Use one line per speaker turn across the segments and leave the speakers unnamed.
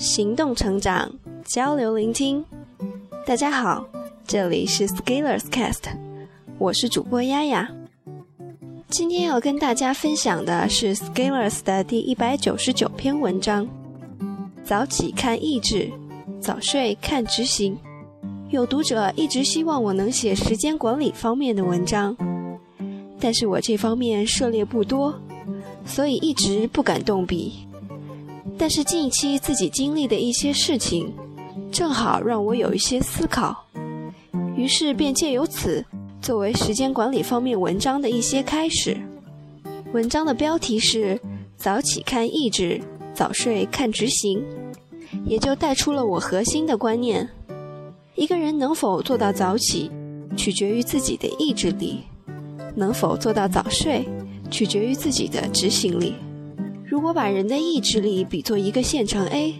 行动成长，交流聆听。大家好，这里是 Scalers Cast，我是主播丫丫。今天要跟大家分享的是 Scalers 的第一百九十九篇文章：早起看意志，早睡看执行。有读者一直希望我能写时间管理方面的文章，但是我这方面涉猎不多，所以一直不敢动笔。但是近期自己经历的一些事情，正好让我有一些思考，于是便借由此作为时间管理方面文章的一些开始。文章的标题是“早起看意志，早睡看执行”，也就带出了我核心的观念：一个人能否做到早起，取决于自己的意志力；能否做到早睡，取决于自己的执行力。如果把人的意志力比作一个线程 A，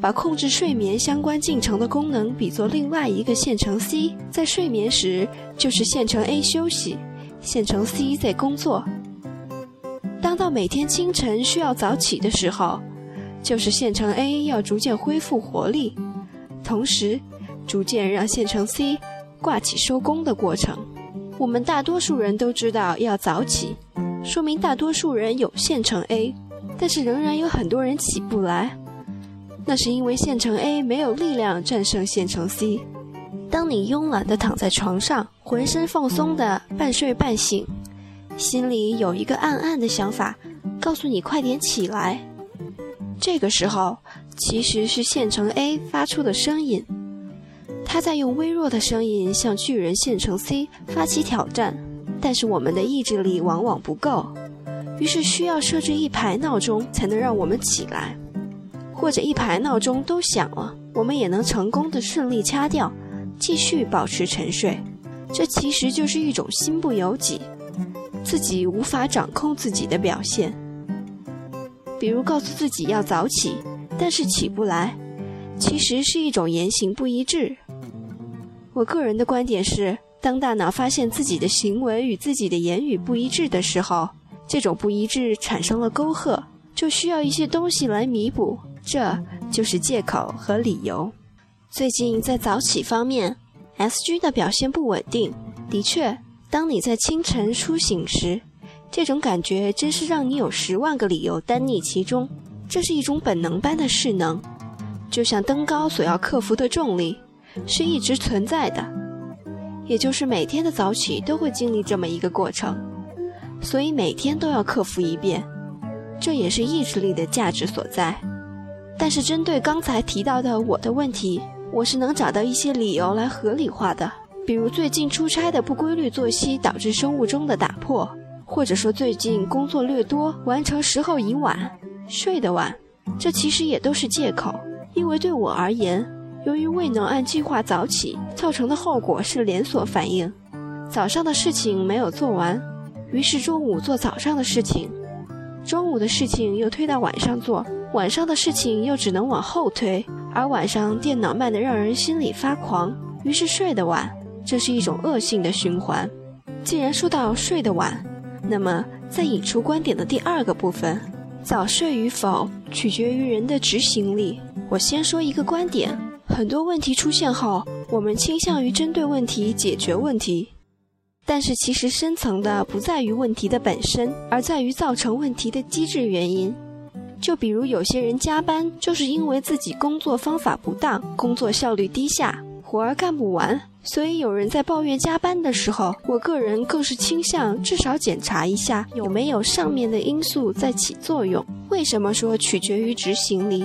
把控制睡眠相关进程的功能比作另外一个线程 C，在睡眠时就是线程 A 休息，线程 C 在工作。当到每天清晨需要早起的时候，就是线程 A 要逐渐恢复活力，同时逐渐让线程 C 挂起收工的过程。我们大多数人都知道要早起，说明大多数人有线程 A。但是仍然有很多人起不来，那是因为县城 A 没有力量战胜县城 C。当你慵懒地躺在床上，浑身放松的半睡半醒，心里有一个暗暗的想法，告诉你快点起来。这个时候其实是县城 A 发出的声音，他在用微弱的声音向巨人县城 C 发起挑战，但是我们的意志力往往不够。于是需要设置一排闹钟才能让我们起来，或者一排闹钟都响了，我们也能成功的顺利掐掉，继续保持沉睡。这其实就是一种心不由己，自己无法掌控自己的表现。比如告诉自己要早起，但是起不来，其实是一种言行不一致。我个人的观点是，当大脑发现自己的行为与自己的言语不一致的时候。这种不一致产生了沟壑，就需要一些东西来弥补，这就是借口和理由。最近在早起方面，SG 的表现不稳定。的确，当你在清晨初醒时，这种感觉真是让你有十万个理由单溺其中。这是一种本能般的势能，就像登高所要克服的重力，是一直存在的。也就是每天的早起都会经历这么一个过程。所以每天都要克服一遍，这也是意志力的价值所在。但是针对刚才提到的我的问题，我是能找到一些理由来合理化的。比如最近出差的不规律作息导致生物钟的打破，或者说最近工作略多，完成时候已晚，睡得晚，这其实也都是借口。因为对我而言，由于未能按计划早起，造成的后果是连锁反应，早上的事情没有做完。于是中午做早上的事情，中午的事情又推到晚上做，晚上的事情又只能往后推，而晚上电脑慢得让人心里发狂，于是睡得晚，这是一种恶性的循环。既然说到睡得晚，那么再引出观点的第二个部分，早睡与否取决于人的执行力。我先说一个观点：很多问题出现后，我们倾向于针对问题解决问题。但是其实深层的不在于问题的本身，而在于造成问题的机制原因。就比如有些人加班，就是因为自己工作方法不当，工作效率低下，活儿干不完。所以有人在抱怨加班的时候，我个人更是倾向至少检查一下有没有上面的因素在起作用。为什么说取决于执行力？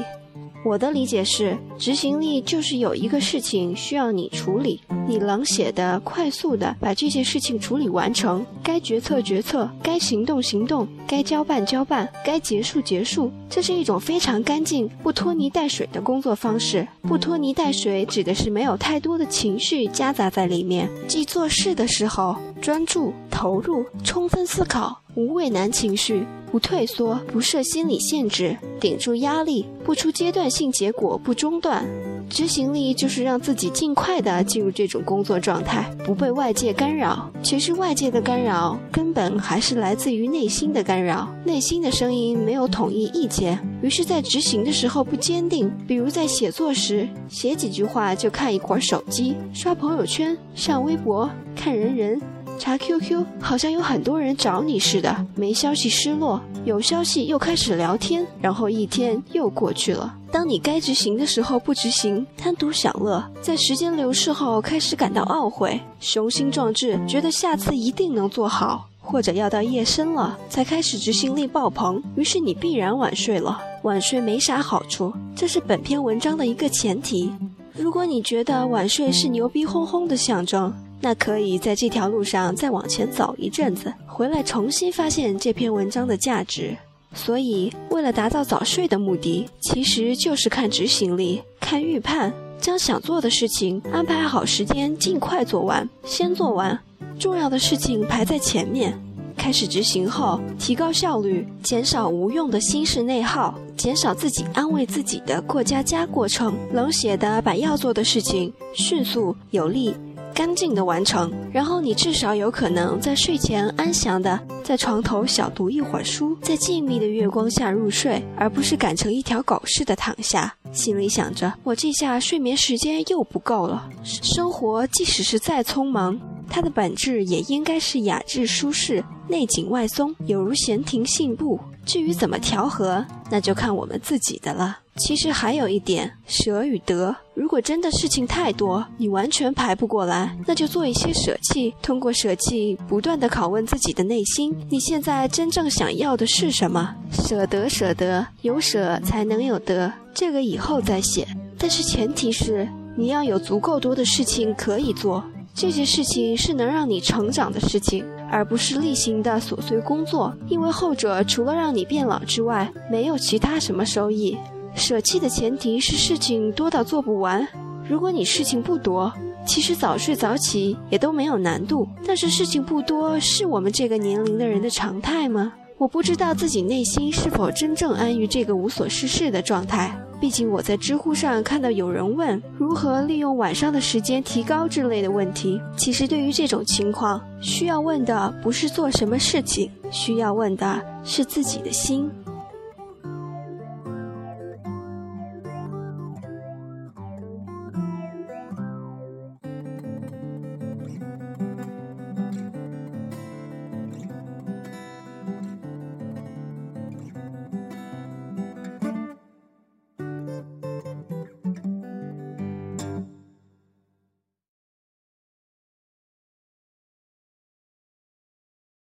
我的理解是，执行力就是有一个事情需要你处理，你冷血的、快速的把这件事情处理完成，该决策决策，该行动行动，该交办交办，该结束结束。这是一种非常干净、不拖泥带水的工作方式。不拖泥带水指的是没有太多的情绪夹杂在里面，即做事的时候专注、投入、充分思考，无畏难情绪。不退缩，不设心理限制，顶住压力，不出阶段性结果，不中断，执行力就是让自己尽快的进入这种工作状态，不被外界干扰。其实外界的干扰根本还是来自于内心的干扰，内心的声音没有统一意见，于是，在执行的时候不坚定。比如在写作时，写几句话就看一会儿手机，刷朋友圈，上微博，看人人。查 QQ，好像有很多人找你似的，没消息失落，有消息又开始聊天，然后一天又过去了。当你该执行的时候不执行，贪图享乐，在时间流逝后开始感到懊悔，雄心壮志，觉得下次一定能做好，或者要到夜深了才开始执行力爆棚，于是你必然晚睡了。晚睡没啥好处，这是本篇文章的一个前提。如果你觉得晚睡是牛逼哄哄的象征，那可以在这条路上再往前走一阵子，回来重新发现这篇文章的价值。所以，为了达到早睡的目的，其实就是看执行力、看预判，将想做的事情安排好时间，尽快做完，先做完重要的事情排在前面。开始执行后，提高效率，减少无用的心事内耗，减少自己安慰自己的过家家过程，冷血的把要做的事情迅速有力。干净的完成，然后你至少有可能在睡前安详的在床头小读一会儿书，在静谧的月光下入睡，而不是赶成一条狗似的躺下，心里想着我这下睡眠时间又不够了。生活即使是再匆忙，它的本质也应该是雅致舒适，内紧外松，有如闲庭信步。至于怎么调和，那就看我们自己的了。其实还有一点，舍与得。如果真的事情太多，你完全排不过来，那就做一些舍弃。通过舍弃，不断的拷问自己的内心：你现在真正想要的是什么？舍得，舍得，有舍才能有得。这个以后再写，但是前提是你要有足够多的事情可以做。这些事情是能让你成长的事情。而不是例行的琐碎工作，因为后者除了让你变老之外，没有其他什么收益。舍弃的前提是事情多到做不完。如果你事情不多，其实早睡早起也都没有难度。但是事情不多是我们这个年龄的人的常态吗？我不知道自己内心是否真正安于这个无所事事的状态。毕竟我在知乎上看到有人问如何利用晚上的时间提高之类的问题。其实对于这种情况，需要问的不是做什么事情，需要问的是自己的心。